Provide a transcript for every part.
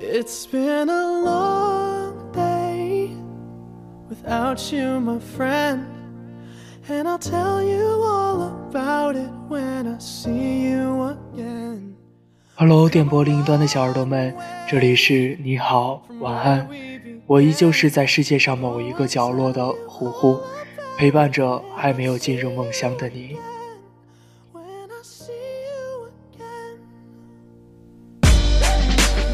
It's been a long day without you, my friend. And I'll tell you all about it when I see you again. Hello，电波另一端的小耳朵们，这里是你好，晚安。我依旧是在世界上某一个角落的呼呼，陪伴着还没有进入梦乡的你。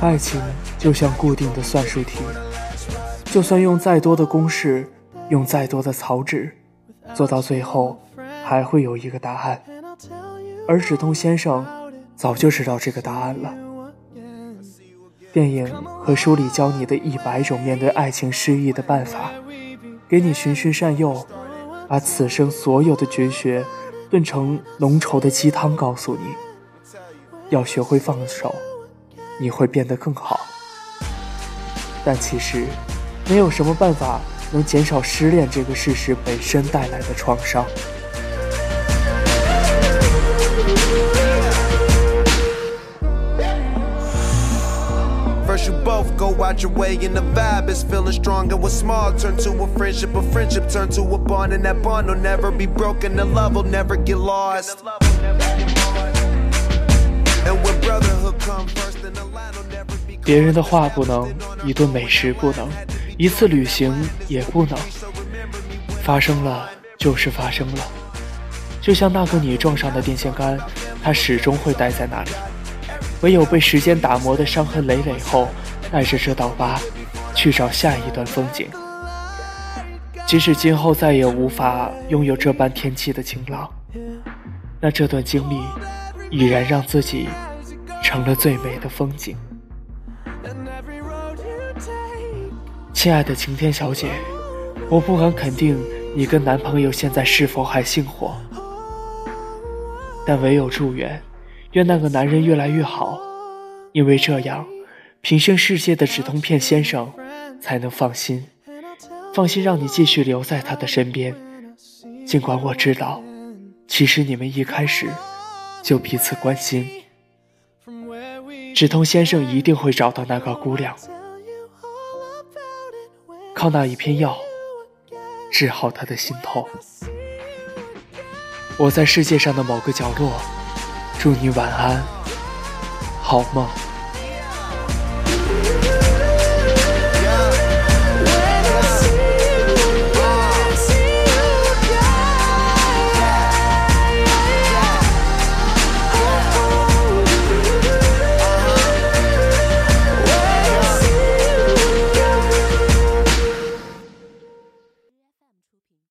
爱情就像固定的算术题，就算用再多的公式，用再多的草纸，做到最后还会有一个答案。而止痛先生早就知道这个答案了。电影和书里教你的一百种面对爱情失意的办法，给你循循善诱，把此生所有的绝学炖成浓稠的鸡汤，告诉你要学会放手。你会变得更好，但其实，没有什么办法能减少失恋这个事实本身带来的创伤。First you both go out your way and the vibe is feeling strong and what's small turn to a friendship a friendship turn to a bond and that bond will never be broken the love will never get lost the love will never get 别人的话不能，一顿美食不能，一次旅行也不能。发生了就是发生了，就像那个你撞上的电线杆，它始终会待在那里。唯有被时间打磨的伤痕累累后，带着这道疤，去找下一段风景。即使今后再也无法拥有这般天气的晴朗，那这段经历，已然让自己成了最美的风景。亲爱的晴天小姐，我不敢肯定你跟男朋友现在是否还幸福，但唯有祝愿，愿那个男人越来越好，因为这样，平生世界的止痛片先生才能放心，放心让你继续留在他的身边。尽管我知道，其实你们一开始就彼此关心，止痛先生一定会找到那个姑娘。靠那一片药治好他的心痛。我在世界上的某个角落，祝你晚安，好梦。